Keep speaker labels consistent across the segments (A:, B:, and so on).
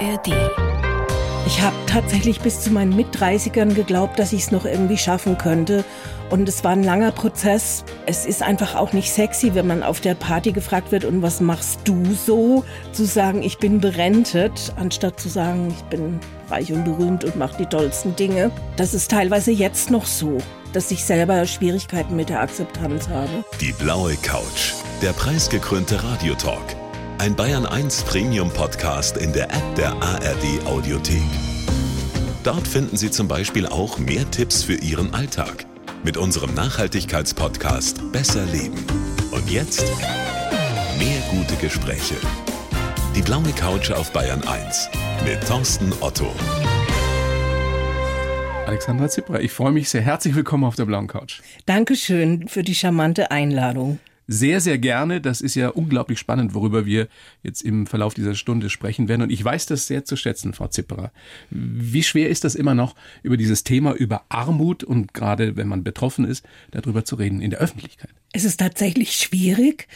A: ARD.
B: Ich habe tatsächlich bis zu meinen Mit-30ern geglaubt, dass ich es noch irgendwie schaffen könnte. Und es war ein langer Prozess. Es ist einfach auch nicht sexy, wenn man auf der Party gefragt wird, und was machst du so? Zu sagen, ich bin berentet, anstatt zu sagen, ich bin reich und berühmt und mache die tollsten Dinge. Das ist teilweise jetzt noch so, dass ich selber Schwierigkeiten mit der Akzeptanz habe.
C: Die blaue Couch, der preisgekrönte Radiotalk. Ein Bayern 1 Premium Podcast in der App der ARD Audiothek. Dort finden Sie zum Beispiel auch mehr Tipps für Ihren Alltag mit unserem Nachhaltigkeitspodcast Besser Leben. Und jetzt mehr gute Gespräche. Die blaue Couch auf Bayern 1 mit Thorsten Otto.
D: Alexandra Zippra, ich freue mich sehr. Herzlich willkommen auf der blauen Couch.
B: Dankeschön für die charmante Einladung
D: sehr, sehr gerne. Das ist ja unglaublich spannend, worüber wir jetzt im Verlauf dieser Stunde sprechen werden. Und ich weiß das sehr zu schätzen, Frau Zipperer. Wie schwer ist das immer noch, über dieses Thema, über Armut und gerade wenn man betroffen ist, darüber zu reden in der Öffentlichkeit?
B: Es ist tatsächlich schwierig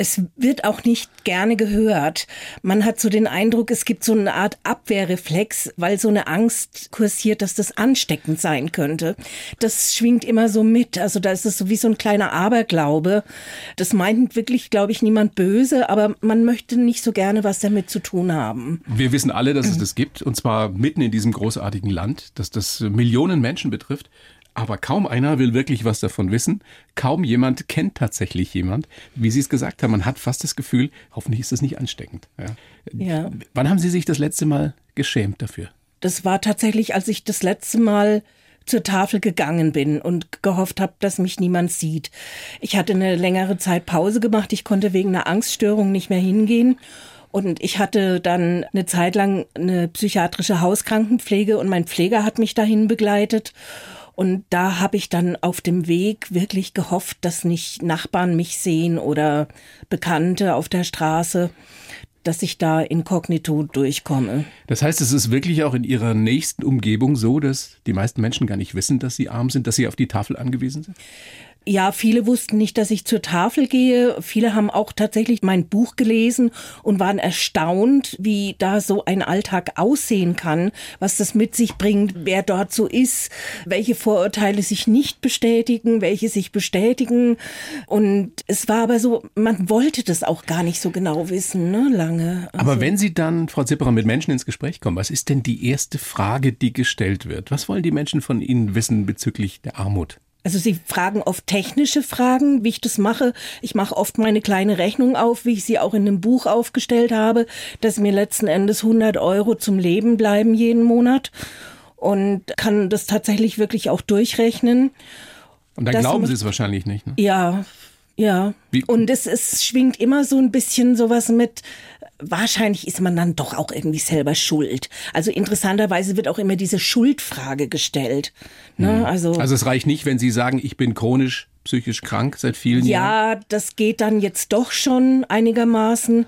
B: es wird auch nicht gerne gehört. Man hat so den Eindruck, es gibt so eine Art Abwehrreflex, weil so eine Angst kursiert, dass das ansteckend sein könnte. Das schwingt immer so mit. Also da ist es so wie so ein kleiner Aberglaube. Das meint wirklich, glaube ich, niemand böse, aber man möchte nicht so gerne was damit zu tun haben.
D: Wir wissen alle, dass es das gibt, und zwar mitten in diesem großartigen Land, dass das Millionen Menschen betrifft. Aber kaum einer will wirklich was davon wissen. Kaum jemand kennt tatsächlich jemand. Wie Sie es gesagt haben, man hat fast das Gefühl, hoffentlich ist das nicht ansteckend. Ja. ja. Wann haben Sie sich das letzte Mal geschämt dafür?
B: Das war tatsächlich, als ich das letzte Mal zur Tafel gegangen bin und gehofft habe, dass mich niemand sieht. Ich hatte eine längere Zeit Pause gemacht. Ich konnte wegen einer Angststörung nicht mehr hingehen. Und ich hatte dann eine Zeit lang eine psychiatrische Hauskrankenpflege und mein Pfleger hat mich dahin begleitet. Und da habe ich dann auf dem Weg wirklich gehofft, dass nicht Nachbarn mich sehen oder Bekannte auf der Straße dass ich da inkognito durchkomme.
D: Das heißt, es ist wirklich auch in Ihrer nächsten Umgebung so, dass die meisten Menschen gar nicht wissen, dass sie arm sind, dass sie auf die Tafel angewiesen sind?
B: Ja, viele wussten nicht, dass ich zur Tafel gehe. Viele haben auch tatsächlich mein Buch gelesen und waren erstaunt, wie da so ein Alltag aussehen kann, was das mit sich bringt, wer dort so ist, welche Vorurteile sich nicht bestätigen, welche sich bestätigen. Und es war aber so, man wollte das auch gar nicht so genau wissen, ne, lange.
D: Also aber wenn Sie dann, Frau Zipperer, mit Menschen ins Gespräch kommen, was ist denn die erste Frage, die gestellt wird? Was wollen die Menschen von Ihnen wissen bezüglich der Armut?
B: Also Sie fragen oft technische Fragen, wie ich das mache. Ich mache oft meine kleine Rechnung auf, wie ich sie auch in einem Buch aufgestellt habe, dass mir letzten Endes 100 Euro zum Leben bleiben jeden Monat und kann das tatsächlich wirklich auch durchrechnen.
D: Und dann glauben Sie es wahrscheinlich nicht. Ne?
B: Ja, ja. Wie? Und es, es schwingt immer so ein bisschen sowas mit, wahrscheinlich ist man dann doch auch irgendwie selber schuld. Also interessanterweise wird auch immer diese Schuldfrage gestellt. Ne?
D: Mhm. Also, also es reicht nicht, wenn Sie sagen, ich bin chronisch psychisch krank seit vielen
B: ja,
D: Jahren.
B: Ja, das geht dann jetzt doch schon einigermaßen.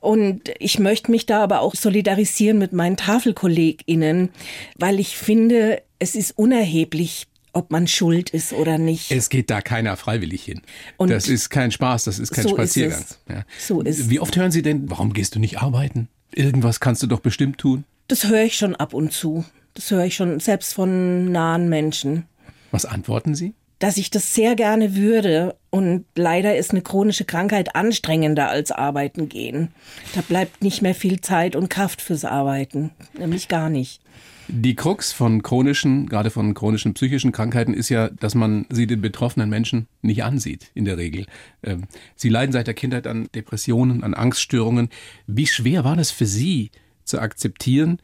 B: Und ich möchte mich da aber auch solidarisieren mit meinen Tafelkolleginnen, weil ich finde, es ist unerheblich, ob man schuld ist oder nicht.
D: Es geht da keiner freiwillig hin. Und das ist kein Spaß, das ist kein so Spaziergang. Ist ja. So ist Wie oft hören Sie denn, warum gehst du nicht arbeiten? Irgendwas kannst du doch bestimmt tun.
B: Das höre ich schon ab und zu. Das höre ich schon selbst von nahen Menschen.
D: Was antworten Sie?
B: Dass ich das sehr gerne würde und leider ist eine chronische Krankheit anstrengender als arbeiten gehen. Da bleibt nicht mehr viel Zeit und Kraft fürs Arbeiten, nämlich gar nicht.
D: Die Krux von chronischen, gerade von chronischen psychischen Krankheiten ist ja, dass man sie den betroffenen Menschen nicht ansieht, in der Regel. Ähm, sie leiden seit der Kindheit an Depressionen, an Angststörungen. Wie schwer war das für Sie zu akzeptieren,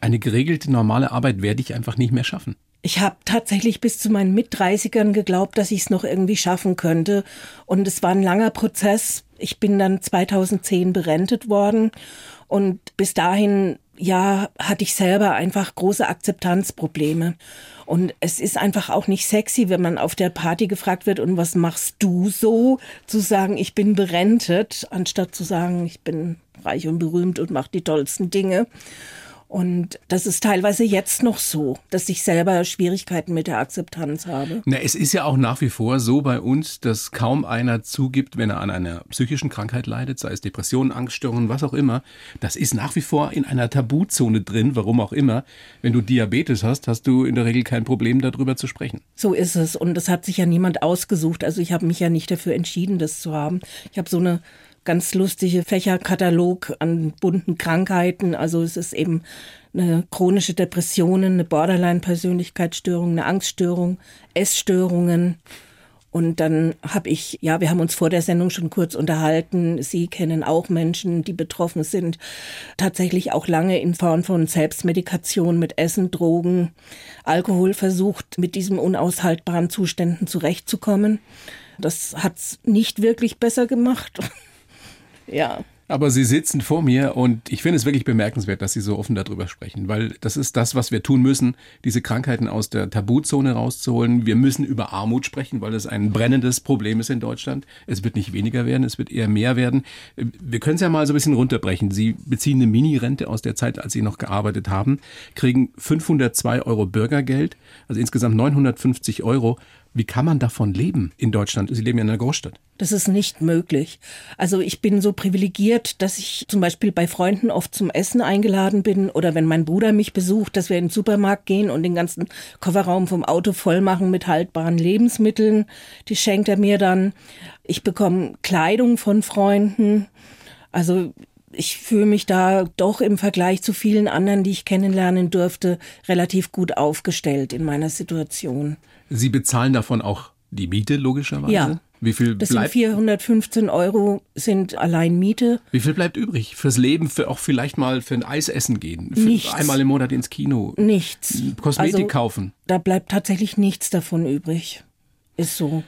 D: eine geregelte normale Arbeit werde ich einfach nicht mehr schaffen?
B: Ich habe tatsächlich bis zu meinen Mit-30ern geglaubt, dass ich es noch irgendwie schaffen könnte. Und es war ein langer Prozess. Ich bin dann 2010 berentet worden. Und bis dahin ja, hatte ich selber einfach große Akzeptanzprobleme. Und es ist einfach auch nicht sexy, wenn man auf der Party gefragt wird, und was machst du so? Zu sagen, ich bin berentet, anstatt zu sagen, ich bin reich und berühmt und mache die tollsten Dinge. Und das ist teilweise jetzt noch so, dass ich selber Schwierigkeiten mit der Akzeptanz habe.
D: Na, es ist ja auch nach wie vor so bei uns, dass kaum einer zugibt, wenn er an einer psychischen Krankheit leidet, sei es Depressionen, Angststörungen, was auch immer. Das ist nach wie vor in einer Tabuzone drin, warum auch immer. Wenn du Diabetes hast, hast du in der Regel kein Problem, darüber zu sprechen.
B: So ist es. Und das hat sich ja niemand ausgesucht. Also ich habe mich ja nicht dafür entschieden, das zu haben. Ich habe so eine ganz lustige Fächerkatalog an bunten Krankheiten. Also es ist eben eine chronische Depression, eine Borderline-Persönlichkeitsstörung, eine Angststörung, Essstörungen. Und dann habe ich, ja, wir haben uns vor der Sendung schon kurz unterhalten. Sie kennen auch Menschen, die betroffen sind, tatsächlich auch lange in Form von Selbstmedikation mit Essen, Drogen, Alkohol versucht, mit diesen unaushaltbaren Zuständen zurechtzukommen. Das hat's nicht wirklich besser gemacht. Ja.
D: Aber Sie sitzen vor mir und ich finde es wirklich bemerkenswert, dass Sie so offen darüber sprechen, weil das ist das, was wir tun müssen, diese Krankheiten aus der Tabuzone rauszuholen. Wir müssen über Armut sprechen, weil es ein brennendes Problem ist in Deutschland. Es wird nicht weniger werden, es wird eher mehr werden. Wir können es ja mal so ein bisschen runterbrechen. Sie beziehen eine Mini-Rente aus der Zeit, als Sie noch gearbeitet haben, kriegen 502 Euro Bürgergeld, also insgesamt 950 Euro. Wie kann man davon leben in Deutschland? Sie leben ja in einer Großstadt.
B: Das ist nicht möglich. Also ich bin so privilegiert, dass ich zum Beispiel bei Freunden oft zum Essen eingeladen bin oder wenn mein Bruder mich besucht, dass wir in den Supermarkt gehen und den ganzen Kofferraum vom Auto voll machen mit haltbaren Lebensmitteln. Die schenkt er mir dann. Ich bekomme Kleidung von Freunden. Also ich fühle mich da doch im Vergleich zu vielen anderen, die ich kennenlernen durfte, relativ gut aufgestellt in meiner Situation.
D: Sie bezahlen davon auch die Miete logischerweise?
B: Ja.
D: Wie viel
B: das
D: bleibt?
B: sind 415 Euro sind allein Miete.
D: Wie viel bleibt übrig fürs Leben, für auch vielleicht mal für ein Eisessen gehen, für
B: Nichts.
D: einmal im Monat ins Kino,
B: Nichts.
D: Kosmetik
B: Also,
D: kaufen?
B: Da bleibt tatsächlich nichts davon übrig. Ist so.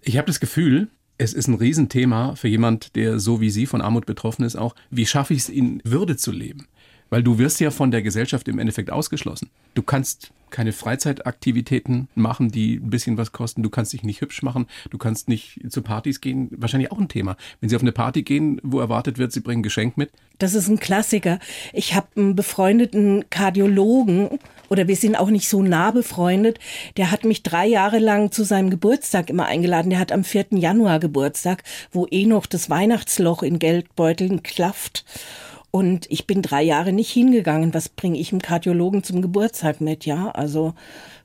D: Ich habe das Gefühl, es ist ein Riesenthema für jemand, der so wie Sie von Armut betroffen ist, auch, wie schaffe ich es in Würde zu leben? Weil du wirst ja von der Gesellschaft im Endeffekt ausgeschlossen. Du kannst keine Freizeitaktivitäten machen, die ein bisschen was kosten. Du kannst dich nicht hübsch machen. Du kannst nicht zu Partys gehen. Wahrscheinlich auch ein Thema. Wenn Sie auf eine Party gehen, wo erwartet wird, Sie bringen Geschenk mit.
B: Das ist ein Klassiker. Ich habe einen befreundeten Kardiologen oder wir sind auch nicht so nah befreundet. Der hat mich drei Jahre lang zu seinem Geburtstag immer eingeladen. Der hat am 4. Januar Geburtstag, wo eh noch das Weihnachtsloch in Geldbeuteln klafft. Und ich bin drei Jahre nicht hingegangen. Was bringe ich dem Kardiologen zum Geburtstag mit? Ja, also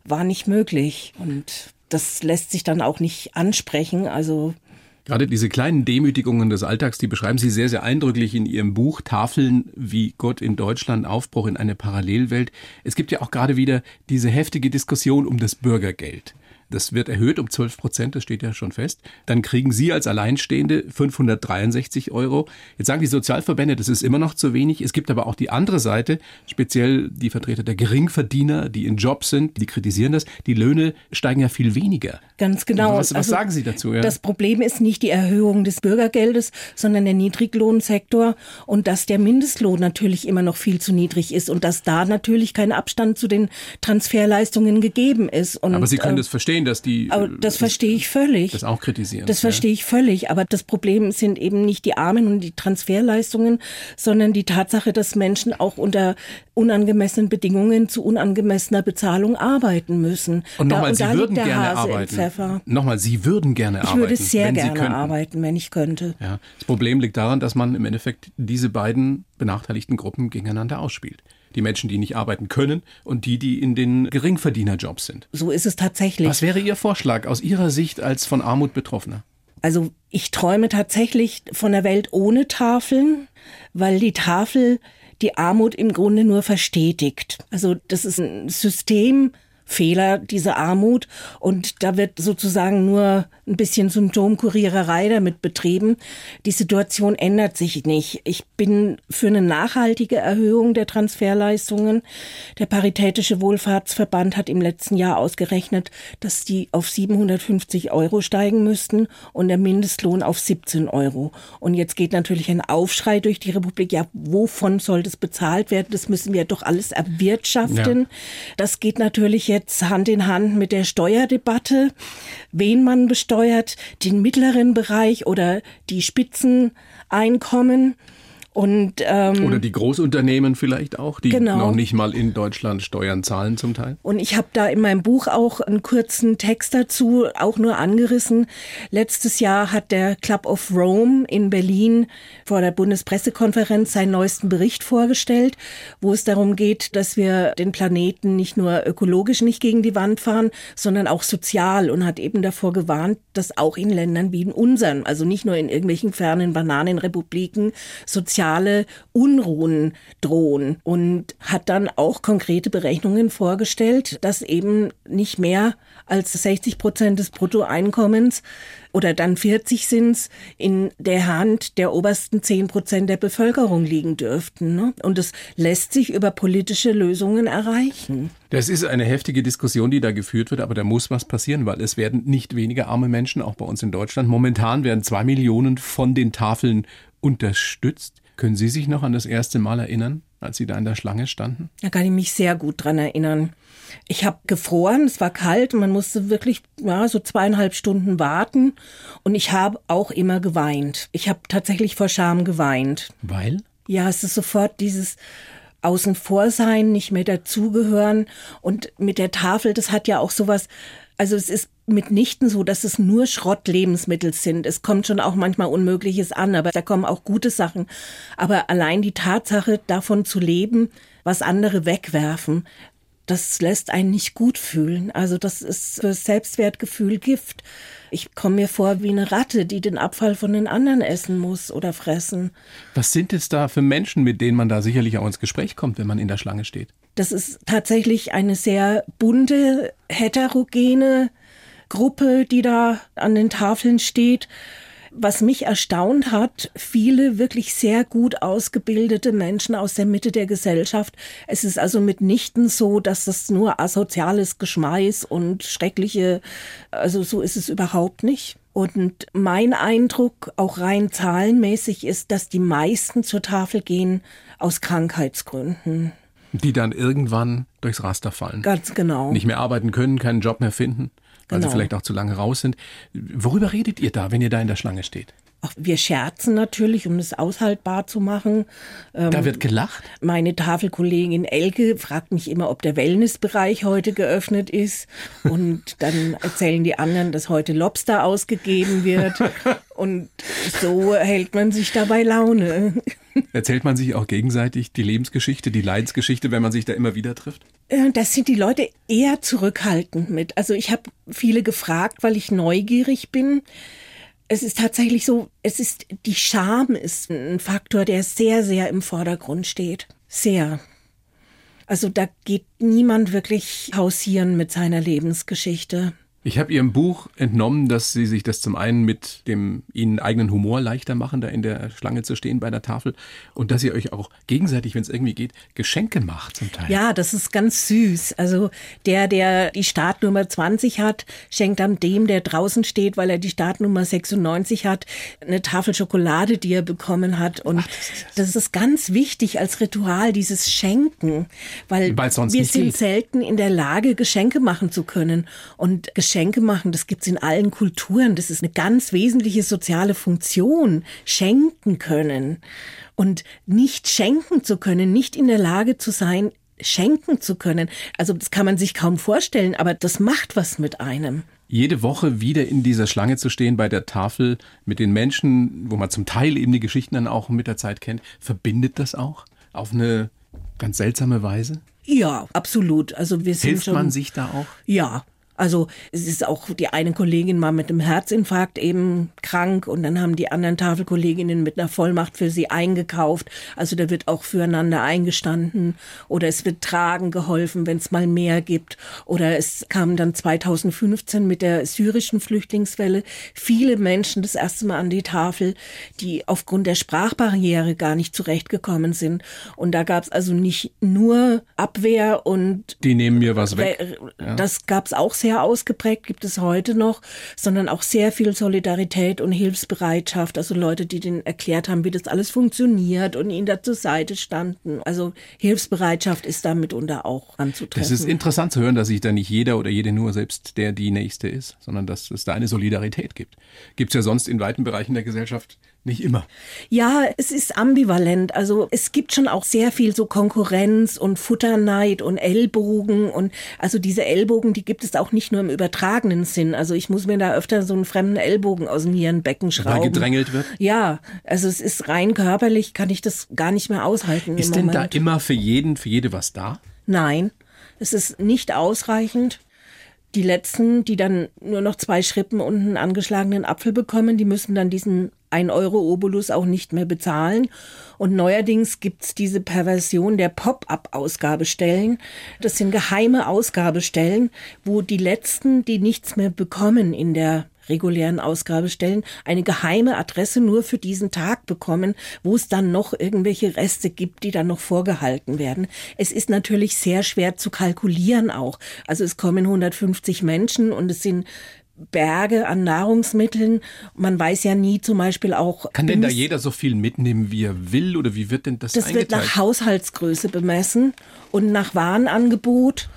B: war nicht möglich. Und das lässt sich dann auch nicht ansprechen. Also
D: Gerade diese kleinen Demütigungen des Alltags, die beschreiben Sie sehr, sehr eindrücklich in Ihrem Buch Tafeln wie Gott in Deutschland, Aufbruch in eine Parallelwelt. Es gibt ja auch gerade wieder diese heftige Diskussion um das Bürgergeld. Das wird erhöht um 12 Prozent, das steht ja schon fest. Dann kriegen Sie als Alleinstehende 563 Euro. Jetzt sagen die Sozialverbände, das ist immer noch zu wenig. Es gibt aber auch die andere Seite, speziell die Vertreter der Geringverdiener, die in Jobs sind, die kritisieren das. Die Löhne steigen ja viel weniger.
B: Ganz genau.
D: Was, was
B: Also
D: sagen Sie dazu? Ja?
B: Das Problem ist nicht die Erhöhung des Bürgergeldes, sondern der Niedriglohnsektor und dass der Mindestlohn natürlich immer noch viel zu niedrig ist und dass da natürlich kein Abstand zu den Transferleistungen gegeben ist. Und,
D: aber Sie können
B: äh,
D: das verstehen, dass die
B: aber
D: äh,
B: das verstehe ich völlig.
D: das auch kritisieren.
B: Das verstehe ich völlig. Aber das Problem sind eben nicht die Armen und die Transferleistungen, sondern die Tatsache, dass Menschen auch unter unangemessenen Bedingungen zu unangemessener Bezahlung arbeiten müssen.
D: Und nochmal, Sie würden gerne
B: Hase
D: arbeiten. Nochmal, Sie würden gerne
B: Ich
D: arbeiten.
B: würde sehr gerne arbeiten, wenn ich könnte.
D: Ja, das Problem liegt daran, dass man im Endeffekt diese beiden benachteiligten Gruppen gegeneinander ausspielt. Die Menschen, die nicht arbeiten können und die, die in den Geringverdienerjobs sind.
B: So ist es tatsächlich.
D: Was wäre Ihr Vorschlag aus Ihrer Sicht als von Armut Betroffener?
B: Also ich träume tatsächlich von einer Welt ohne Tafeln, weil die Tafel die Armut im Grunde nur verstetigt. Also das ist ein Systemfehler, diese Armut. Und da wird sozusagen nur ein bisschen Symptomkuriererei damit betrieben. Die Situation ändert sich nicht. Ich bin für eine nachhaltige Erhöhung der Transferleistungen. Der Paritätische Wohlfahrtsverband hat im letzten Jahr ausgerechnet, dass die auf 750 Euro steigen müssten und der Mindestlohn auf 17 Euro. Und jetzt geht natürlich ein Aufschrei durch die Republik. Ja, wovon soll das bezahlt werden? Das müssen wir doch alles erwirtschaften.
D: Ja.
B: Das geht natürlich jetzt Hand in Hand mit der Steuerdebatte. Wen man besteuert, den mittleren Bereich oder die Spitzeneinkommen. Und, ähm,
D: Oder die Großunternehmen vielleicht auch, die
B: Genau.
D: noch nicht mal in Deutschland Steuern zahlen zum Teil.
B: Und ich habe da in meinem Buch auch einen kurzen Text dazu, auch nur angerissen. Letztes Jahr hat der Club of Rome in Berlin vor der Bundespressekonferenz seinen neuesten Bericht vorgestellt, wo es darum geht, dass wir den Planeten nicht nur ökologisch nicht gegen die Wand fahren, sondern auch sozial und hat eben davor gewarnt, dass auch in Ländern wie in unseren, also nicht nur in irgendwelchen fernen Bananenrepubliken, soziale Unruhen drohen und hat dann auch konkrete Berechnungen vorgestellt, dass eben nicht mehr als 60 Prozent des Bruttoeinkommens oder dann 40 sind's in der Hand der obersten 10 Prozent der Bevölkerung liegen dürften. Ne? Und es lässt sich über politische Lösungen erreichen.
D: Das ist eine heftige Diskussion, die da geführt wird, aber da muss was passieren, weil es werden nicht weniger arme Menschen, auch bei uns in Deutschland. Momentan werden zwei Millionen von den Tafeln unterstützt. Können Sie sich noch an das erste Mal erinnern, als Sie da in der Schlange standen?
B: Da kann ich mich sehr gut dran erinnern. Ich habe gefroren, es war kalt und man musste wirklich ja, so zweieinhalb Stunden warten. Und ich habe auch immer geweint. Ich habe tatsächlich vor Scham geweint.
D: Weil?
B: Ja, es ist sofort dieses Außen vor sein, nicht mehr dazugehören. Und mit der Tafel, das hat ja auch sowas, also es ist mitnichten so, dass es nur Schrottlebensmittel sind. Es kommt schon auch manchmal Unmögliches an, aber da kommen auch gute Sachen. Aber allein die Tatsache, davon zu leben, was andere wegwerfen, das lässt einen nicht gut fühlen. Also das ist für Selbstwertgefühl Gift. Ich komme mir vor wie eine Ratte, die den Abfall von den anderen essen muss oder fressen.
D: Was sind es da für Menschen, mit denen man da sicherlich auch ins Gespräch kommt, wenn man in der Schlange steht?
B: Das ist tatsächlich eine sehr bunte, heterogene Gruppe, die da an den Tafeln steht. Was mich erstaunt hat, viele wirklich sehr gut ausgebildete Menschen aus der Mitte der Gesellschaft. Es ist also mitnichten so, dass das nur asoziales Geschmeiß und schreckliche, also so ist es überhaupt nicht. Und mein Eindruck, auch rein zahlenmäßig, ist, dass die meisten zur Tafel gehen aus Krankheitsgründen.
D: Die dann irgendwann durchs Raster fallen.
B: Ganz genau.
D: Nicht mehr arbeiten können, keinen Job mehr finden, weil
B: Genau.
D: sie vielleicht auch zu lange raus sind. Worüber redet ihr da, wenn ihr da in der Schlange steht?
B: Wir scherzen natürlich, um es aushaltbar zu machen. Ähm,
D: Da wird gelacht.
B: Meine Tafelkollegin Elke fragt mich immer, ob der Wellnessbereich heute geöffnet ist. Und dann erzählen die anderen, dass heute Lobster ausgegeben wird. Und so hält man sich dabei Laune.
D: Erzählt man sich auch gegenseitig die Lebensgeschichte, die Leidensgeschichte, wenn man sich da immer wieder trifft?
B: Äh, Das sind die Leute eher zurückhaltend mit. Also ich habe viele gefragt, weil ich neugierig bin. Es ist tatsächlich so, es ist, die Scham ist ein Faktor, der sehr, sehr im Vordergrund steht. Sehr. Also da geht niemand wirklich hausieren mit seiner Lebensgeschichte.
D: Ich habe Ihrem Buch entnommen, dass Sie sich das zum einen mit dem Ihnen eigenen Humor leichter machen, da in der Schlange zu stehen bei der Tafel und dass ihr euch auch gegenseitig, wenn es irgendwie geht, Geschenke macht zum Teil.
B: Ja, das ist ganz süß. Also der, der die Startnummer 20 hat, schenkt dann dem, der draußen steht, weil er die Startnummer 96 hat, eine Tafel Schokolade, die er bekommen hat. Und das, ist ganz wichtig als Ritual, dieses Schenken. Weil wir sind
D: geht.
B: selten in der Lage, Geschenke machen zu können. Und Geschenke machen, das gibt's in allen Kulturen. Das ist eine ganz wesentliche soziale Funktion. Schenken können. Und nicht schenken zu können, nicht in der Lage zu sein, schenken zu können. Also das kann man sich kaum vorstellen, aber das macht was mit einem.
D: Jede Woche wieder in dieser Schlange zu stehen bei der Tafel mit den Menschen, wo man zum Teil eben die Geschichten dann auch mit der Zeit kennt, verbindet das auch auf eine ganz seltsame Weise?
B: Ja, absolut. Also wir sind
D: Hilft
B: schon,
D: man sich da auch?
B: Ja. Also es ist auch die eine Kollegin war mit einem Herzinfarkt eben krank und dann haben die anderen Tafelkolleginnen mit einer Vollmacht für sie eingekauft. Also da wird auch füreinander eingestanden oder es wird tragen geholfen, wenn es mal mehr gibt. Oder es kamen dann 2015 mit der syrischen Flüchtlingswelle viele Menschen das erste Mal an die Tafel, die aufgrund der Sprachbarriere gar nicht zurechtgekommen sind. Und da gab es also nicht nur Abwehr und
D: Die nehmen mir was weg.
B: Das gab's auch sehr ausgeprägt, gibt es heute noch, sondern auch sehr viel Solidarität und Hilfsbereitschaft. Also Leute, die denen erklärt haben, wie das alles funktioniert und ihnen da zur Seite standen. Also Hilfsbereitschaft ist da mitunter auch anzutreffen.
D: Das ist interessant zu hören, dass sich da nicht jeder oder jede nur selbst der die Nächste ist, sondern dass es da eine Solidarität gibt. Gibt es ja sonst in weiten Bereichen der Gesellschaft nicht immer.
B: Ja, es ist ambivalent. Also es gibt schon auch sehr viel so Konkurrenz und Futterneid und Ellbogen und also diese Ellbogen, die gibt es auch nicht nur im übertragenen Sinn. Also ich muss mir da öfter so einen fremden Ellbogen aus dem Nierenbecken schrauben.
D: Weil gedrängelt wird?
B: Ja, also es ist rein körperlich, kann ich das gar nicht mehr aushalten.
D: Ist denn da immer für jeden, für jede was da?
B: Nein, es ist nicht ausreichend. Die letzten, die dann nur noch zwei Schrippen und einen angeschlagenen Apfel bekommen, die müssen dann diesen 1 Euro Obolus auch nicht mehr bezahlen. Und neuerdings gibt's diese Perversion der Pop-up-Ausgabestellen. Das sind geheime Ausgabestellen, wo die Letzten, die nichts mehr bekommen in der regulären Ausgabestellen eine geheime Adresse nur für diesen Tag bekommen, wo es dann noch irgendwelche Reste gibt, die dann noch vorgehalten werden. Es ist natürlich sehr schwer zu kalkulieren auch. Also es kommen 150 Menschen und es sind Berge an Nahrungsmitteln. Man weiß ja nie zum Beispiel auch.
D: Kann denn da jeder so viel mitnehmen, wie er will oder wie wird denn das
B: Das
D: eingeteilt?
B: wird nach Haushaltsgröße bemessen und nach Warenangebot.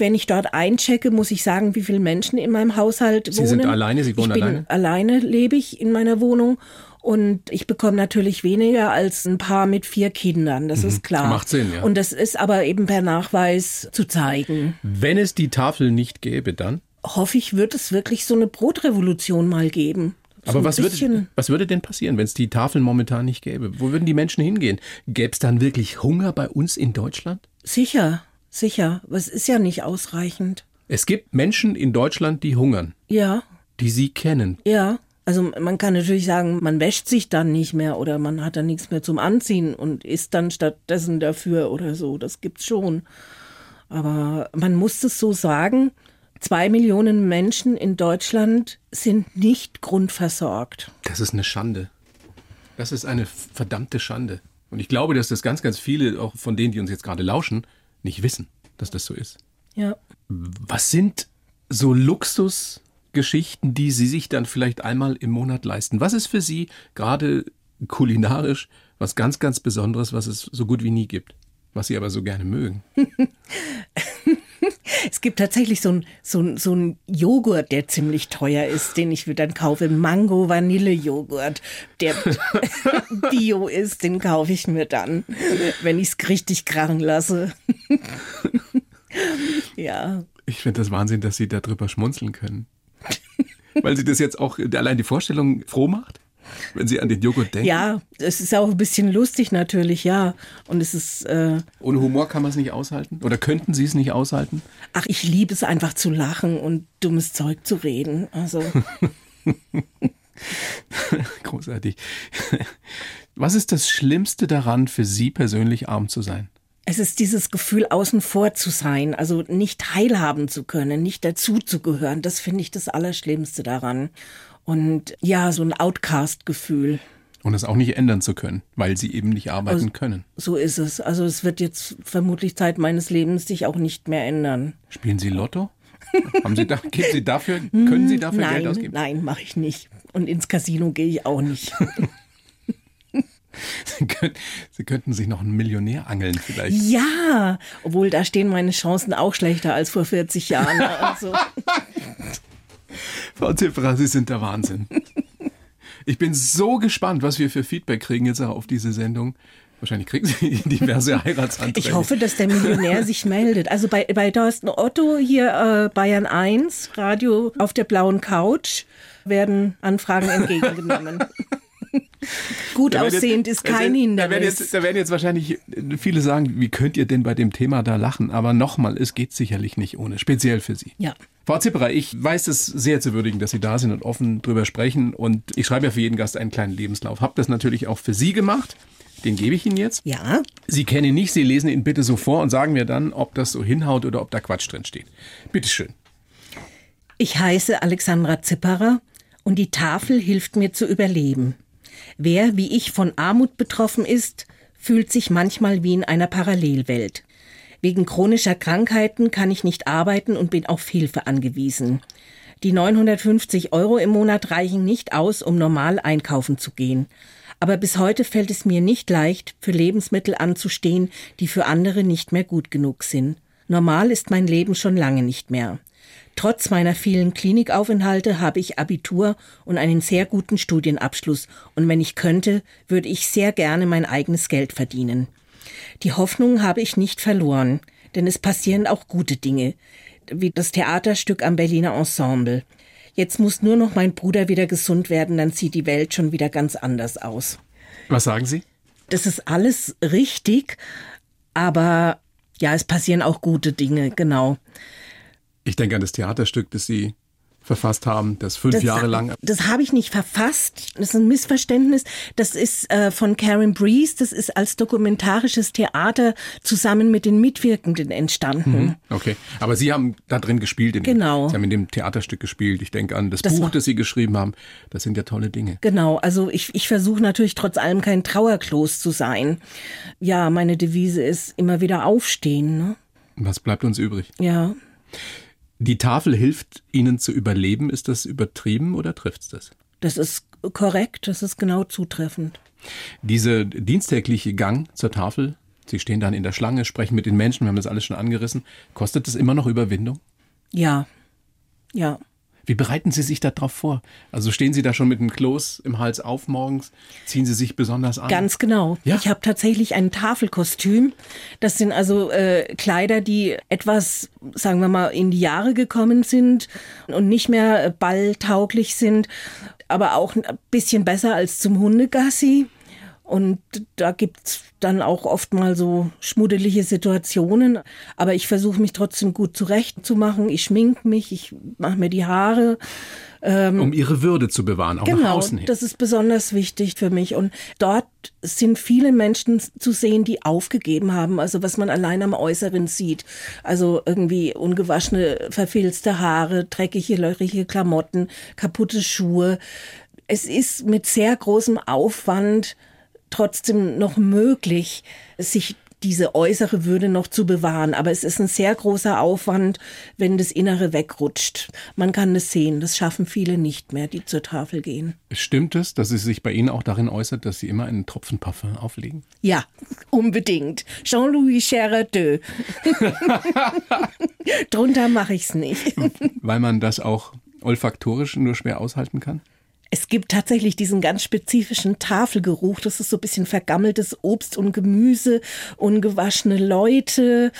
B: Wenn ich dort einchecke, muss ich sagen, wie viele Menschen in meinem Haushalt
D: Sie
B: wohnen.
D: sind alleine, Sie wohnen
B: ich bin
D: alleine?
B: Alleine lebe ich in meiner Wohnung. Und ich bekomme natürlich weniger als ein Paar mit vier Kindern, das ist klar.
D: Mhm. Macht Sinn, ja.
B: Und das ist aber eben per Nachweis zu zeigen.
D: Wenn es die Tafel nicht gäbe, dann?
B: Hoffe ich, wird es wirklich so eine Brotrevolution mal geben. So
D: Aber was würde, was würde denn passieren, wenn es die Tafel momentan nicht gäbe? Wo würden die Menschen hingehen? Gäbe es dann wirklich Hunger bei uns in Deutschland?
B: Sicher, sicher. Was ist ja nicht ausreichend.
D: Es gibt Menschen in Deutschland, die hungern,
B: Ja,
D: die sie kennen.
B: ja. Also man kann natürlich sagen, man wäscht sich dann nicht mehr oder man hat dann nichts mehr zum Anziehen und isst dann stattdessen dafür oder so. Das gibt's schon. Aber man muss es so sagen, zwei Millionen Menschen in Deutschland sind nicht grundversorgt.
D: Das ist eine Schande. Das ist eine verdammte Schande. Und ich glaube, dass das ganz, ganz viele, auch von denen, die uns jetzt gerade lauschen, nicht wissen, dass das so ist.
B: Ja.
D: Was sind so Luxusgeschichten, die Sie sich dann vielleicht einmal im Monat leisten? Was ist für Sie gerade kulinarisch was ganz, ganz Besonderes, was es so gut wie nie gibt? Was Sie aber so gerne mögen?
B: Es gibt tatsächlich so ein, so so ein Joghurt, der ziemlich teuer ist, den ich dann kaufe. Mango-Vanille-Joghurt, der Bio ist, den kaufe ich mir dann, wenn ich es richtig krachen lasse. ja.
D: Ich finde das Wahnsinn, dass Sie darüber schmunzeln können. Weil Sie das jetzt auch allein die Vorstellung froh macht, wenn Sie an den Joghurt denken.
B: Ja, es ist auch ein bisschen lustig natürlich, ja. Und es ist, äh,
D: Ohne Humor kann man es nicht aushalten? Oder könnten Sie es nicht aushalten?
B: ach, ich liebe es einfach zu lachen und dummes Zeug zu reden. Also,
D: Großartig. Was ist das Schlimmste daran, für Sie persönlich arm zu sein?
B: Es ist dieses Gefühl, außen vor zu sein, also nicht teilhaben zu können, nicht dazuzugehören. Das finde ich das Allerschlimmste daran. Und ja, so ein Outcast-Gefühl.
D: Und es auch nicht ändern zu können, weil Sie eben nicht arbeiten können.
B: So ist es. Also es wird jetzt vermutlich Zeit meines Lebens sich auch nicht mehr ändern.
D: Spielen Sie Lotto? Haben Sie da, geben Sie dafür, können Sie dafür
B: nein,
D: Geld ausgeben?
B: nein, mache ich nicht. Und ins Casino gehe ich auch nicht.
D: Sie, können, Sie könnten sich noch einen Millionär angeln vielleicht.
B: ja, obwohl da stehen meine Chancen auch schlechter als vor 40 Jahren. Also,
D: Frau Zifferer, Sie sind der Wahnsinn. Ich bin so gespannt, was wir für Feedback kriegen jetzt auch auf diese Sendung. Wahrscheinlich kriegen Sie diverse Heiratsanträge.
B: Ich hoffe, dass der Millionär sich meldet. Also bei, bei Thorsten Otto hier äh, Bayern 1, Radio auf der blauen Couch, werden Anfragen entgegengenommen. Gut aussehend
D: jetzt-
B: ist kein
D: da werden
B: Hindernis.
D: jetzt, da werden jetzt wahrscheinlich viele sagen, wie könnt ihr denn bei dem Thema da lachen? Aber nochmal, es geht sicherlich nicht ohne, speziell für Sie.
B: Ja.
D: Frau Zipperer, ich weiß es sehr zu würdigen, dass Sie da sind und offen drüber sprechen. Und ich schreibe ja für jeden Gast einen kleinen Lebenslauf. Hab das natürlich auch für Sie gemacht. Den gebe ich Ihnen jetzt.
B: Ja,
D: Sie kennen ihn nicht, Sie lesen ihn bitte so vor und sagen mir dann, ob das so hinhaut oder ob da Quatsch drin steht. Bitteschön.
B: ich heiße Alexandra Zipperer und die Tafel hilft mir zu überleben. Wer wie ich von Armut betroffen ist, fühlt sich manchmal wie in einer Parallelwelt. Wegen chronischer Krankheiten kann ich nicht arbeiten und bin auf Hilfe angewiesen. Die 950 Euro im Monat reichen nicht aus, um normal einkaufen zu gehen. Aber bis heute fällt es mir nicht leicht, für Lebensmittel anzustehen, die für andere nicht mehr gut genug sind. Normal ist mein Leben schon lange nicht mehr. Trotz meiner vielen Klinikaufenthalte habe ich Abitur und einen sehr guten Studienabschluss. Und wenn ich könnte, würde ich sehr gerne mein eigenes Geld verdienen. Die Hoffnung habe ich nicht verloren, denn es passieren auch gute Dinge, wie das Theaterstück am Berliner Ensemble. Jetzt muss nur noch mein Bruder wieder gesund werden, dann sieht die Welt schon wieder ganz anders aus.
D: Was sagen Sie?
B: Das ist alles richtig, aber ja, es passieren auch gute Dinge, genau.
D: Ich denke an das Theaterstück, das Sie verfasst haben, das fünf
B: das,
D: Jahre lang.
B: Das habe ich nicht verfasst. Das ist ein Missverständnis. Das ist äh, von Karen Breeze. Das ist als dokumentarisches Theater zusammen mit den Mitwirkenden entstanden. Mhm,
D: okay, aber Sie haben da drin gespielt. In,
B: genau.
D: Sie haben in dem Theaterstück gespielt. Ich denke an das, das Buch, war, das Sie geschrieben haben. Das sind ja tolle Dinge.
B: Genau. Also ich, ich versuche natürlich trotz allem kein Trauerklos zu sein. Ja, meine Devise ist immer wieder aufstehen. Ne?
D: Was bleibt uns übrig?
B: Ja.
D: Die Tafel hilft Ihnen zu überleben. Ist das übertrieben oder trifft's das?
B: Das ist korrekt, das ist genau zutreffend.
D: Diese dienstägliche Gang zur Tafel, Sie stehen dann in der Schlange, sprechen mit den Menschen, wir haben das alles schon angerissen. Kostet das immer noch Überwindung?
B: Ja, ja.
D: Wie bereiten Sie sich darauf vor? Also stehen Sie da schon mit einem Kloß im Hals auf morgens? Ziehen Sie sich besonders an?
B: Ganz genau. Ja? Ich habe tatsächlich ein Tafelkostüm. Das sind also äh, Kleider, die etwas, sagen wir mal, in die Jahre gekommen sind und nicht mehr balltauglich sind, aber auch ein bisschen besser als zum Hundegassi. Und da gibt's dann auch oft mal so schmuddelige Situationen. Aber ich versuche mich trotzdem gut zurechtzumachen. Ich schmink mich, ich mache mir die Haare.
D: Ähm, um ihre Würde zu bewahren, auch
B: genau,
D: nach außen hin.
B: Das ist besonders wichtig für mich. Und dort sind viele Menschen zu sehen, die aufgegeben haben. Also was man allein am Äußeren sieht. Also irgendwie ungewaschene, verfilzte Haare, dreckige, löchrige Klamotten, kaputte Schuhe. Es ist mit sehr großem Aufwand trotzdem noch möglich, sich diese äußere Würde noch zu bewahren. Aber es ist ein sehr großer Aufwand, wenn das Innere wegrutscht. Man kann es sehen. Das schaffen viele nicht mehr, die zur Tafel gehen.
D: Stimmt es, dass es sich bei Ihnen auch darin äußert, dass Sie immer einen Tropfen Parfum auflegen?
B: Ja, unbedingt. Jean-Louis Cherardeux. Drunter mache ich es nicht.
D: Weil man das auch olfaktorisch nur schwer aushalten kann?
B: Es gibt tatsächlich diesen ganz spezifischen Tafelgeruch. Das ist so ein bisschen vergammeltes Obst und Gemüse, ungewaschene Leute,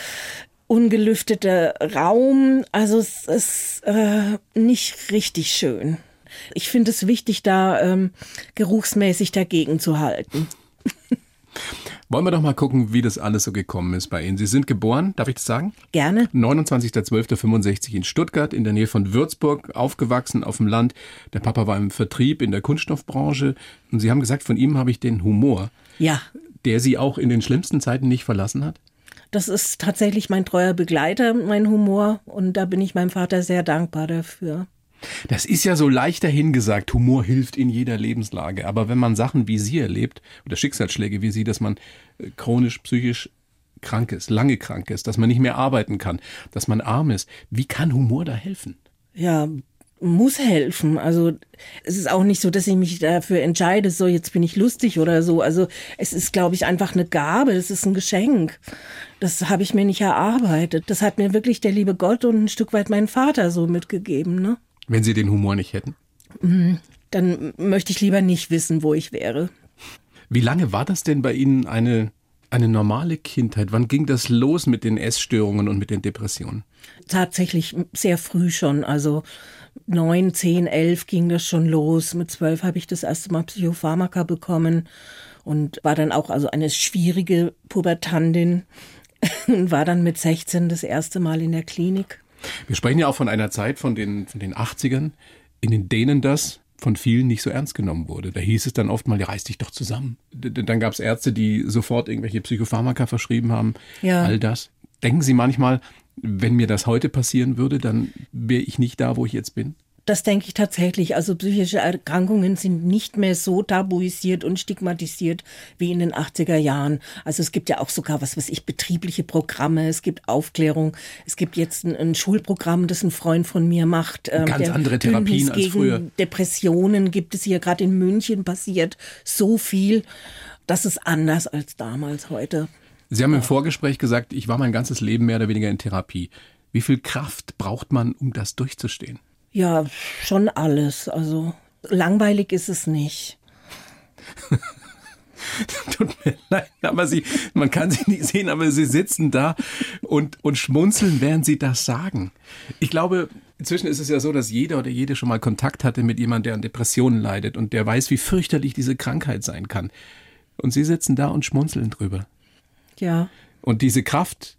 B: ungelüfteter Raum. Also es ist äh, nicht richtig schön. Ich finde es wichtig, da ähm, geruchsmäßig dagegen zu halten.
D: Wollen wir doch mal gucken, wie das alles so gekommen ist bei Ihnen. Sie sind geboren, darf ich das sagen?
B: Gerne.
D: 29.12.65 in Stuttgart, in der Nähe von Würzburg, aufgewachsen auf dem Land. Der Papa war im Vertrieb in der Kunststoffbranche. Und Sie haben gesagt, von ihm habe ich den Humor.
B: Ja.
D: Der Sie auch in den schlimmsten Zeiten nicht verlassen hat?
B: Das ist tatsächlich mein treuer Begleiter, mein Humor. Und da bin ich meinem Vater sehr dankbar dafür.
D: Das ist ja so leicht dahingesagt, Humor hilft in jeder Lebenslage. Aber wenn man Sachen wie Sie erlebt, oder Schicksalsschläge wie Sie, dass man äh, chronisch, psychisch krank ist, lange krank ist, dass man nicht mehr arbeiten kann, dass man arm ist, wie kann Humor da helfen?
B: Ja, muss helfen. Also es ist auch nicht so, dass ich mich dafür entscheide, so jetzt bin ich lustig oder so. Also es ist, glaube ich, einfach eine Gabe, es ist ein Geschenk. Das habe ich mir nicht erarbeitet. Das hat mir wirklich der liebe Gott und ein Stück weit mein Vater so mitgegeben, ne?
D: Wenn Sie den Humor nicht hätten?
B: Mhm. Dann möchte ich lieber nicht wissen, wo ich wäre.
D: Wie lange war das denn bei Ihnen eine, eine normale Kindheit? Wann ging das los mit den Essstörungen und mit den Depressionen?
B: Tatsächlich sehr früh schon. Also neun, zehn, elf ging das schon los. Mit zwölf habe ich das erste Mal Psychopharmaka bekommen und war dann auch also eine schwierige Pubertandin und war dann mit 16 das erste Mal in der Klinik.
D: Wir sprechen ja auch von einer Zeit von den, von den 80ern, in denen das von vielen nicht so ernst genommen wurde. Da hieß es dann oft mal, ja, reiß dich doch zusammen. Dann gab es Ärzte, die sofort irgendwelche Psychopharmaka verschrieben haben. Ja. All das. Denken Sie manchmal, wenn mir das heute passieren würde, dann wäre ich nicht da, wo ich jetzt bin?
B: Das denke ich tatsächlich. Also psychische Erkrankungen sind nicht mehr so tabuisiert und stigmatisiert wie in den 80er Jahren. Also es gibt ja auch sogar, was weiß ich, betriebliche Programme, es gibt Aufklärung, es gibt jetzt ein, ein Schulprogramm, das ein Freund von mir macht.
D: Ähm, Ganz andere Therapien als früher.
B: Depressionen gibt es hier gerade in München passiert so viel. Das ist anders als damals heute.
D: Sie haben im Vorgespräch gesagt, ich war mein ganzes Leben mehr oder weniger in Therapie. Wie viel Kraft braucht man, um das durchzustehen?
B: Ja, schon alles. Also langweilig ist es nicht.
D: Tut mir leid, aber sie, man kann sie nicht sehen, aber sie sitzen da und, und schmunzeln, während sie das sagen. Ich glaube, inzwischen ist es ja so, dass jeder oder jede schon mal Kontakt hatte mit jemandem, der an Depressionen leidet und der weiß, wie fürchterlich diese Krankheit sein kann. Und sie sitzen da und schmunzeln drüber.
B: Ja.
D: Und diese Kraft,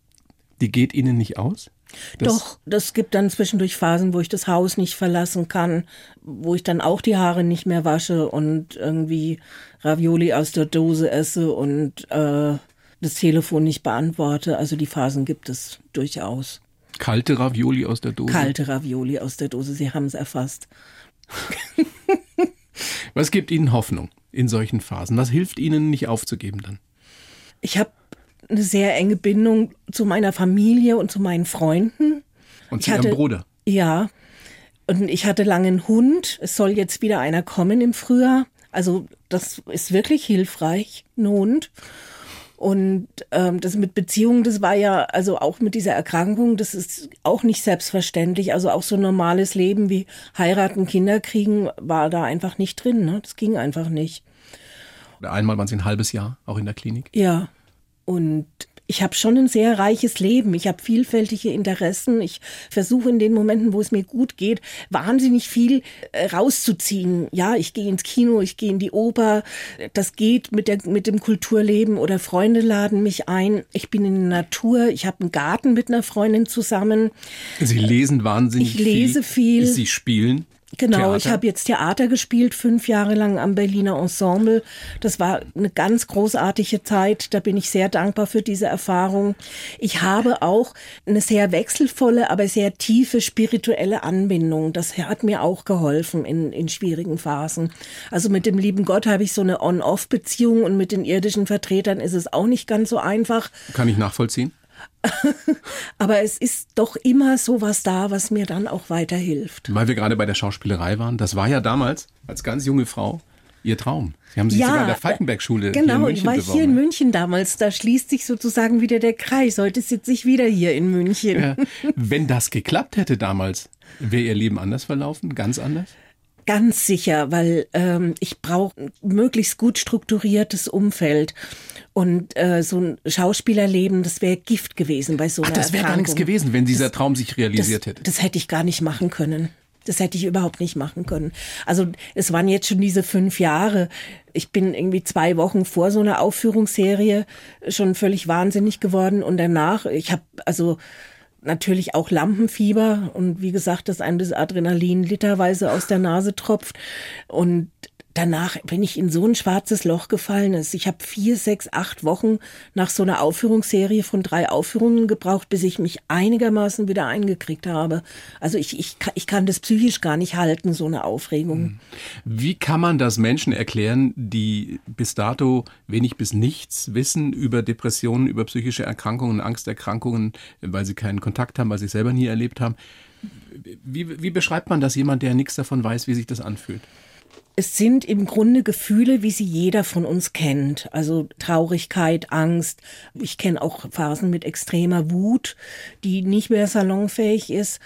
D: die geht ihnen nicht aus?
B: Das Doch, das gibt dann zwischendurch Phasen, wo ich das Haus nicht verlassen kann, wo ich dann auch die Haare nicht mehr wasche und irgendwie Ravioli aus der Dose esse und äh, das Telefon nicht beantworte. Also die Phasen gibt es durchaus.
D: Kalte Ravioli aus der Dose?
B: Kalte Ravioli aus der Dose, Sie haben es erfasst.
D: Was gibt Ihnen Hoffnung in solchen Phasen? Was hilft Ihnen nicht aufzugeben dann?
B: Ich habe eine sehr enge Bindung zu meiner Familie und zu meinen Freunden.
D: Und zu ich Ihrem Bruder?
B: Ja. Und ich hatte lange einen Hund. Es soll jetzt wieder einer kommen im Frühjahr. Also das ist wirklich hilfreich, ein Hund. Und ähm, das mit Beziehungen, das war ja, also auch mit dieser Erkrankung, das ist auch nicht selbstverständlich. Also auch so ein normales Leben wie heiraten, Kinder kriegen, war da einfach nicht drin. Ne? Das ging einfach nicht.
D: Einmal waren Sie ein halbes Jahr auch in der Klinik?
B: Ja. Und ich habe schon ein sehr reiches Leben. Ich habe vielfältige Interessen. Ich versuche in den Momenten, wo es mir gut geht, wahnsinnig viel äh, rauszuziehen. Ja, ich gehe ins Kino, ich gehe in die Oper. Das geht mit, der, mit dem Kulturleben oder Freunde laden mich ein. Ich bin in der Natur. Ich habe einen Garten mit einer Freundin zusammen.
D: Sie lesen wahnsinnig
B: viel. Ich lese viel.
D: Sie spielen.
B: Genau,
D: Theater?
B: ich habe jetzt Theater gespielt, fünf Jahre lang am Berliner Ensemble. Das war eine ganz großartige Zeit. Da bin ich sehr dankbar für diese Erfahrung. Ich habe auch eine sehr wechselvolle, aber sehr tiefe spirituelle Anbindung. Das hat mir auch geholfen in, in schwierigen Phasen. Also mit dem lieben Gott habe ich so eine On-Off-Beziehung und mit den irdischen Vertretern ist es auch nicht ganz so einfach.
D: Kann ich nachvollziehen?
B: Aber es ist doch immer so was da, was mir dann auch weiterhilft.
D: Weil wir gerade bei der Schauspielerei waren, das war ja damals als ganz junge Frau Ihr Traum. Sie haben sich ja, sogar in der Falkenberg-Schule
B: genau,
D: hier in München
B: war ich hier in München damals. Da schließt sich sozusagen wieder der Kreis. Heute sitze ich wieder hier in München. Ja.
D: Wenn das geklappt hätte damals, wäre Ihr Leben anders verlaufen? Ganz anders?
B: Ganz sicher, weil ähm, ich brauche ein möglichst gut strukturiertes Umfeld. Und äh, so ein Schauspielerleben, das wäre Gift gewesen bei so einer
D: Ach, das wäre gar nichts gewesen, wenn dieser das, Traum sich realisiert
B: das,
D: hätte.
B: Das hätte ich gar nicht machen können. Das hätte ich überhaupt nicht machen können. Also es waren jetzt schon diese fünf Jahre. Ich bin irgendwie zwei Wochen vor so einer Aufführungsserie schon völlig wahnsinnig geworden und danach, ich habe also natürlich auch Lampenfieber und wie gesagt, dass einem das Adrenalin literweise aus der Nase tropft. Und danach bin ich in so ein schwarzes Loch gefallen. Also ich habe vier, sechs, acht Wochen nach so einer Aufführungsserie von drei Aufführungen gebraucht, bis ich mich einigermaßen wieder eingekriegt habe. Also ich, ich, ich kann das psychisch gar nicht halten, so eine Aufregung. Hm.
D: Wie kann man das Menschen erklären, die bis dato wenig bis nichts wissen über Depressionen, über psychische Erkrankungen, Angsterkrankungen, weil sie keinen Kontakt haben, weil sie es selber nie erlebt haben? Wie, wie beschreibt man das jemand, der nichts davon weiß, wie sich das anfühlt?
B: Es sind im Grunde Gefühle, wie sie jeder von uns kennt. Also Traurigkeit, Angst. Ich kenne auch Phasen mit extremer Wut, die nicht mehr salonfähig ist.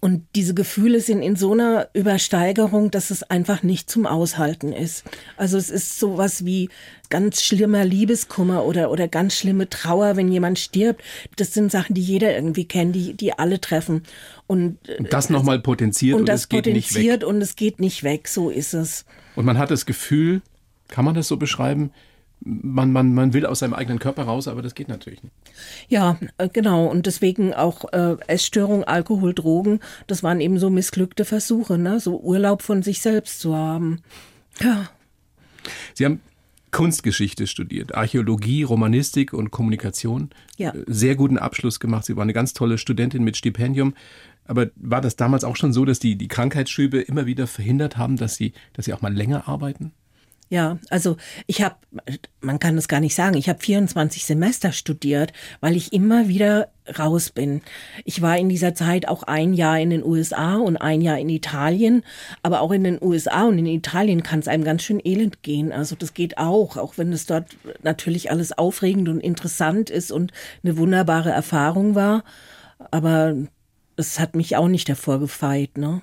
B: Und diese Gefühle sind in so einer Übersteigerung, dass es einfach nicht zum Aushalten ist. Also es ist sowas wie ganz schlimmer Liebeskummer oder, oder ganz schlimme Trauer, wenn jemand stirbt. Das sind Sachen, die jeder irgendwie kennt, die, die alle treffen. Und
D: das nochmal potenziert und,
B: und
D: das
B: es geht nicht weg. und es geht nicht weg. So ist es.
D: Und man hat das Gefühl, kann man das so beschreiben, man, man, man will aus seinem eigenen Körper raus, aber das geht natürlich nicht.
B: Ja, äh, genau. Und deswegen auch äh, Essstörung, Alkohol, Drogen, das waren eben so missglückte Versuche, ne? so Urlaub von sich selbst zu haben. Ja.
D: Sie haben Kunstgeschichte studiert, Archäologie, Romanistik und Kommunikation.
B: Ja.
D: Sehr guten Abschluss gemacht. Sie war eine ganz tolle Studentin mit Stipendium. Aber war das damals auch schon so, dass die, die Krankheitsschübe immer wieder verhindert haben, dass sie, dass sie auch mal länger arbeiten?
B: Ja, also ich habe, man kann es gar nicht sagen, ich habe 24 Semester studiert, weil ich immer wieder raus bin. Ich war in dieser Zeit auch ein Jahr in den USA und ein Jahr in Italien, aber auch in den USA und in Italien kann es einem ganz schön elend gehen. Also das geht auch, auch wenn es dort natürlich alles aufregend und interessant ist und eine wunderbare Erfahrung war. Aber es hat mich auch nicht hervorgefeit, ne?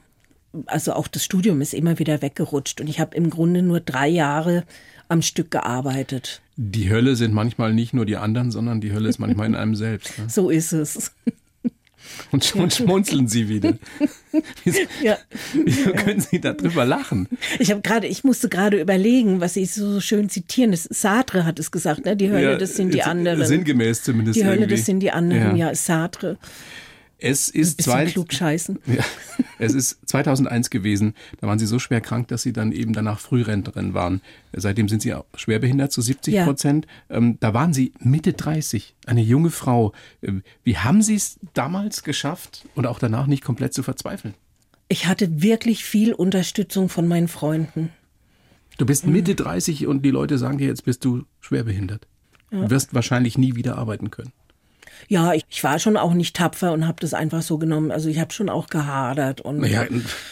B: Also auch das Studium ist immer wieder weggerutscht und ich habe im Grunde nur drei Jahre am Stück gearbeitet.
D: Die Hölle sind manchmal nicht nur die anderen, sondern die Hölle ist manchmal in einem selbst.
B: Ne? So ist es.
D: Und schon schmunzeln Sie wieder. Wieso, ja. wieso können Sie darüber lachen?
B: Ich habe gerade, ich musste gerade überlegen, was Sie so schön zitieren. Das, Sartre hat es gesagt, ne? Die Hölle, ja, das sind die anderen.
D: Sinngemäß zumindest.
B: Die Hölle,
D: irgendwie.
B: das sind die anderen. Ja, ja Sartre.
D: Es ist,
B: zwei.
D: Ja, es ist 2001 gewesen. Da waren Sie so schwer krank, dass Sie dann eben danach Frührentnerin waren. Seitdem sind Sie auch schwerbehindert zu 70 Prozent. Ja. Ähm, da waren Sie Mitte 30, eine junge Frau. Ähm, wie haben Sie es damals geschafft und auch danach nicht komplett zu verzweifeln?
B: Ich hatte wirklich viel Unterstützung von meinen Freunden.
D: Du bist Mitte 30 und die Leute sagen dir, jetzt bist du schwerbehindert. Ja. Du wirst wahrscheinlich nie wieder arbeiten können.
B: Ja, ich, ich war schon auch nicht tapfer und habe das einfach so genommen. Also ich habe schon auch gehadert. Und,
D: naja,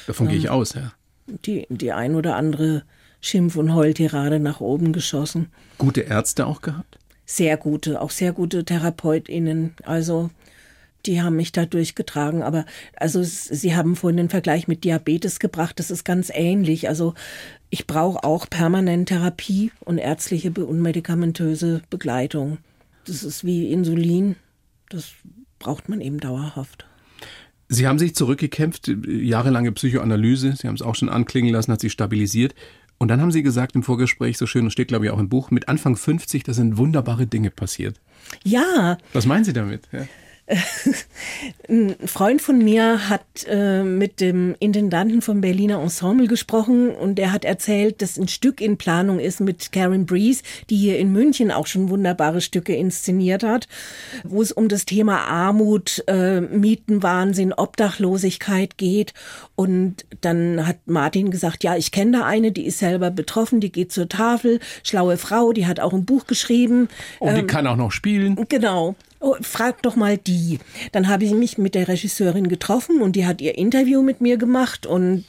D: davon ähm, gehe ich aus, ja.
B: Die, die ein oder andere Schimpf- und Heultirade nach oben geschossen.
D: Gute Ärzte auch gehabt?
B: Sehr gute, auch sehr gute TherapeutInnen. Also die haben mich da durchgetragen. Aber also Sie haben vorhin den Vergleich mit Diabetes gebracht. Das ist ganz ähnlich. Also ich brauche auch permanent Therapie und ärztliche und medikamentöse Begleitung. Das ist wie Insulin das braucht man eben dauerhaft.
D: Sie haben sich zurückgekämpft, jahrelange Psychoanalyse, Sie haben es auch schon anklingen lassen, hat sich stabilisiert. Und dann haben Sie gesagt im Vorgespräch, so schön, und steht glaube ich auch im Buch, mit Anfang 50, da sind wunderbare Dinge passiert.
B: Ja.
D: Was meinen Sie damit? Ja.
B: Ein Freund von mir hat äh, mit dem Intendanten vom Berliner Ensemble gesprochen und er hat erzählt, dass ein Stück in Planung ist mit Karen Breeze, die hier in München auch schon wunderbare Stücke inszeniert hat, wo es um das Thema Armut, äh, Mietenwahnsinn, Obdachlosigkeit geht. Und dann hat Martin gesagt, ja, ich kenne da eine, die ist selber betroffen, die geht zur Tafel, schlaue Frau, die hat auch ein Buch geschrieben.
D: Und die ähm, kann auch noch spielen.
B: Genau oh, frag doch mal die. Dann habe ich mich mit der Regisseurin getroffen und die hat ihr Interview mit mir gemacht und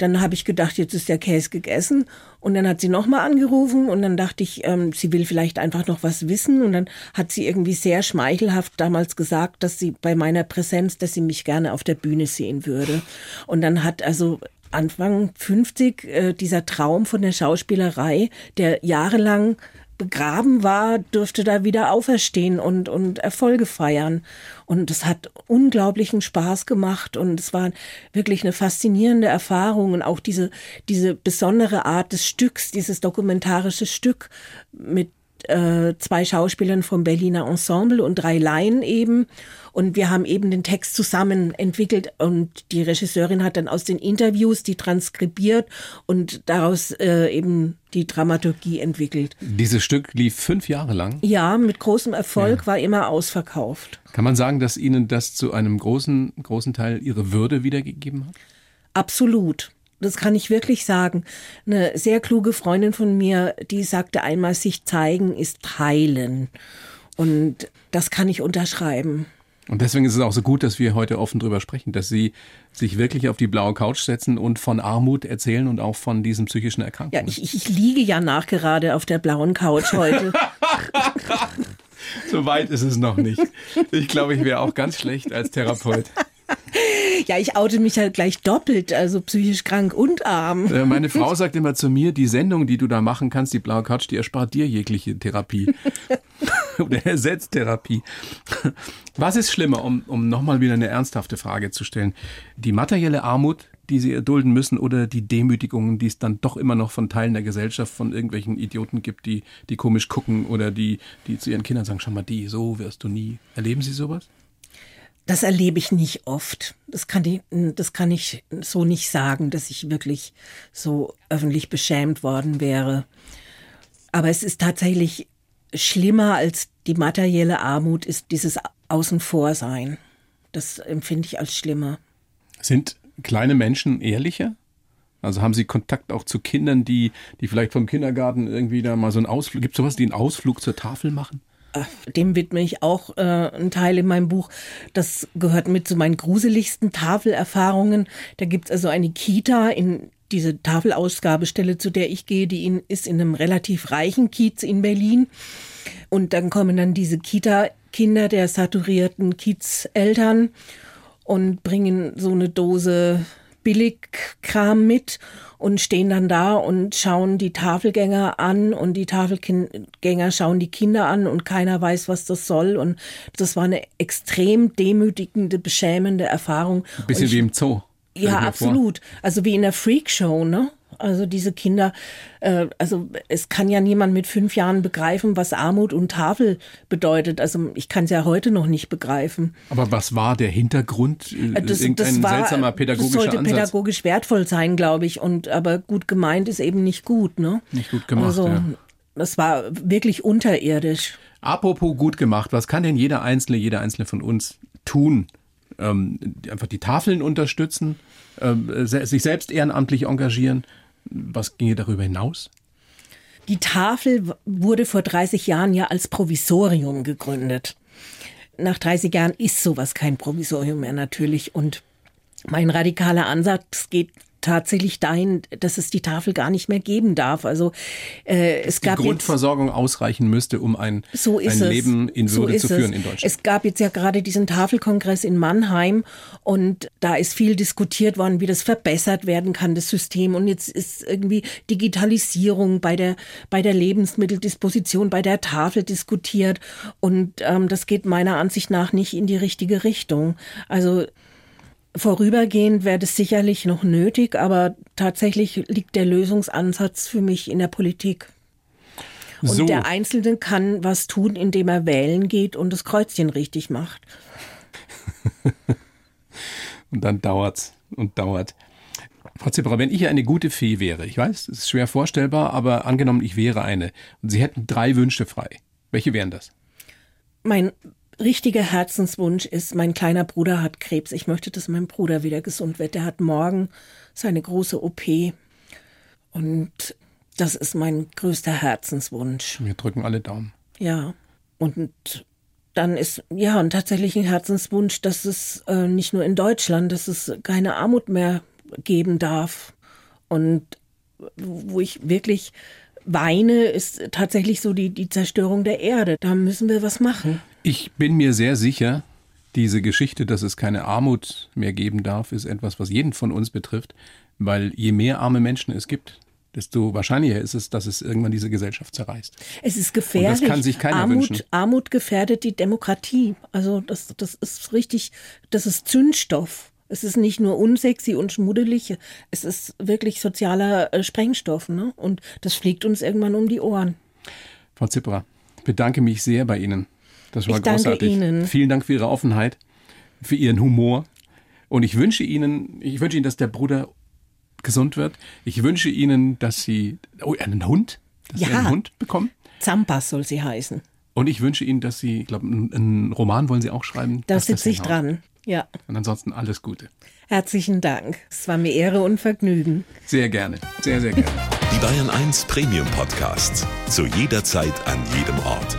B: dann habe ich gedacht, jetzt ist der Käse gegessen. Und dann hat sie nochmal angerufen und dann dachte ich, ähm, sie will vielleicht einfach noch was wissen. Und dann hat sie irgendwie sehr schmeichelhaft damals gesagt, dass sie bei meiner Präsenz, dass sie mich gerne auf der Bühne sehen würde. Und dann hat also Anfang 50 äh, dieser Traum von der Schauspielerei, der jahrelang begraben war, durfte da wieder auferstehen und, und Erfolge feiern. Und es hat unglaublichen Spaß gemacht und es war wirklich eine faszinierende Erfahrung und auch diese, diese besondere Art des Stücks, dieses dokumentarische Stück mit äh, zwei Schauspielern vom Berliner Ensemble und drei Laien eben. Und wir haben eben den Text zusammen entwickelt und die Regisseurin hat dann aus den Interviews die transkribiert und daraus äh, eben die Dramaturgie entwickelt.
D: Dieses Stück lief fünf Jahre lang?
B: Ja, mit großem Erfolg, ja. war immer ausverkauft.
D: Kann man sagen, dass Ihnen das zu einem großen, großen Teil Ihre Würde wiedergegeben hat?
B: Absolut das kann ich wirklich sagen. Eine sehr kluge Freundin von mir, die sagte einmal, sich zeigen ist heilen. Und das kann ich unterschreiben.
D: Und deswegen ist es auch so gut, dass wir heute offen drüber sprechen, dass Sie sich wirklich auf die blaue Couch setzen und von Armut erzählen und auch von diesen psychischen Erkrankungen.
B: Ja, ich, ich liege ja nachgerade auf der blauen Couch heute.
D: so weit ist es noch nicht. Ich glaube, ich wäre auch ganz schlecht als Therapeut.
B: Ja, ich oute mich halt gleich doppelt, also psychisch krank und arm.
D: Äh, meine Frau sagt immer zu mir, die Sendung, die du da machen kannst, die blaue Couch, die erspart dir jegliche Therapie. Oder ersetzt Therapie. Was ist schlimmer, um, um nochmal wieder eine ernsthafte Frage zu stellen? Die materielle Armut, die sie erdulden müssen oder die Demütigungen, die es dann doch immer noch von Teilen der Gesellschaft, von irgendwelchen Idioten gibt, die, die komisch gucken oder die, die zu ihren Kindern sagen, schau mal, die, so wirst du nie. Erleben Sie sowas?
B: Das erlebe ich nicht oft. Das kann ich, das kann ich so nicht sagen, dass ich wirklich so öffentlich beschämt worden wäre. Aber es ist tatsächlich schlimmer als die materielle Armut, ist dieses Außenvorsein. Das empfinde ich als schlimmer.
D: Sind kleine Menschen ehrlicher? Also haben Sie Kontakt auch zu Kindern, die, die vielleicht vom Kindergarten irgendwie da mal so einen Ausflug, gibt es sowas, die einen Ausflug zur Tafel machen?
B: Dem widme ich auch äh, einen Teil in meinem Buch. Das gehört mit zu meinen gruseligsten Tafelerfahrungen. Da gibt's also eine Kita in diese Tafelausgabestelle, zu der ich gehe, die in, ist in einem relativ reichen Kiez in Berlin. Und dann kommen dann diese Kita Kinder der saturierten Kiez-Eltern und bringen so eine Dose Billigkram mit und stehen dann da und schauen die Tafelgänger an und die Tafelgänger schauen die Kinder an und keiner weiß, was das soll. Und das war eine extrem demütigende, beschämende Erfahrung.
D: Ein bisschen
B: ich,
D: wie im Zoo.
B: Ja, absolut. Vor. Also wie in der Freakshow, ne? Also diese Kinder, äh, also es kann ja niemand mit fünf Jahren begreifen, was Armut und Tafel bedeutet. Also ich kann es ja heute noch nicht begreifen.
D: Aber was war der Hintergrund?
B: Äh, das, das war, seltsamer pädagogischer Das sollte Ansatz? pädagogisch wertvoll sein, glaube ich. Und aber gut gemeint ist eben nicht gut, ne?
D: Nicht gut gemacht.
B: Also
D: ja.
B: das war wirklich unterirdisch.
D: Apropos gut gemacht, was kann denn jeder Einzelne, jeder Einzelne von uns tun? Ähm, einfach die Tafeln unterstützen, äh, sich selbst ehrenamtlich engagieren was ginge darüber hinaus?
B: Die Tafel wurde vor 30 Jahren ja als Provisorium gegründet. Nach 30 Jahren ist sowas kein Provisorium mehr natürlich. Und mein radikaler Ansatz geht tatsächlich dahin, dass es die Tafel gar nicht mehr geben darf. Also äh, es
D: die
B: gab
D: Grundversorgung
B: jetzt,
D: ausreichen müsste, um ein,
B: so
D: ein Leben in Würde
B: so
D: zu führen
B: es.
D: in Deutschland.
B: Es gab jetzt ja gerade diesen Tafelkongress in Mannheim und da ist viel diskutiert worden, wie das verbessert werden kann, das System. Und jetzt ist irgendwie Digitalisierung bei der bei der Lebensmitteldisposition, bei der Tafel diskutiert und ähm, das geht meiner Ansicht nach nicht in die richtige Richtung. Also Vorübergehend wäre das sicherlich noch nötig, aber tatsächlich liegt der Lösungsansatz für mich in der Politik. Und so. der Einzelne kann was tun, indem er wählen geht und das Kreuzchen richtig macht.
D: und dann dauert's und dauert. Frau Zipperer, wenn ich eine gute Fee wäre, ich weiß, es ist schwer vorstellbar, aber angenommen, ich wäre eine und Sie hätten drei Wünsche frei. Welche wären das?
B: Mein richtiger Herzenswunsch ist, mein kleiner Bruder hat Krebs. Ich möchte, dass mein Bruder wieder gesund wird. Der hat morgen seine große OP. Und das ist mein größter Herzenswunsch.
D: Wir drücken alle Daumen.
B: Ja. Und dann ist, ja, und tatsächlich ein Herzenswunsch, dass es äh, nicht nur in Deutschland, dass es keine Armut mehr geben darf. Und wo ich wirklich weine, ist tatsächlich so die, die Zerstörung der Erde. Da müssen wir was machen.
D: Ich bin mir sehr sicher, diese Geschichte, dass es keine Armut mehr geben darf, ist etwas, was jeden von uns betrifft, weil je mehr arme Menschen es gibt, desto wahrscheinlicher ist es, dass es irgendwann diese Gesellschaft zerreißt.
B: Es ist gefährlich.
D: Und das kann sich keiner
B: Armut,
D: wünschen.
B: Armut gefährdet die Demokratie. Also das, das ist richtig, das ist Zündstoff. Es ist nicht nur unsexy und schmuddelig, es ist wirklich sozialer äh, Sprengstoff. Ne? Und das fliegt uns irgendwann um die Ohren.
D: Frau Zipperer, bedanke mich sehr bei Ihnen das war
B: ich danke
D: großartig.
B: Ihnen.
D: Vielen Dank für Ihre Offenheit, für Ihren Humor. Und ich wünsche Ihnen, ich wünsche Ihnen, dass der Bruder gesund wird. Ich wünsche Ihnen, dass Sie oh, einen Hund, dass
B: ja.
D: Sie einen Hund bekommen.
B: Zampas soll sie heißen.
D: Und ich wünsche Ihnen, dass Sie, ich glaube, einen Roman wollen Sie auch schreiben.
B: Da sitze ich dran. Ja.
D: Und ansonsten alles Gute.
B: Herzlichen Dank. Es war mir Ehre und Vergnügen.
D: Sehr gerne. Sehr, sehr gerne.
C: Die Bayern 1 Premium Podcasts. Zu jeder Zeit, an jedem Ort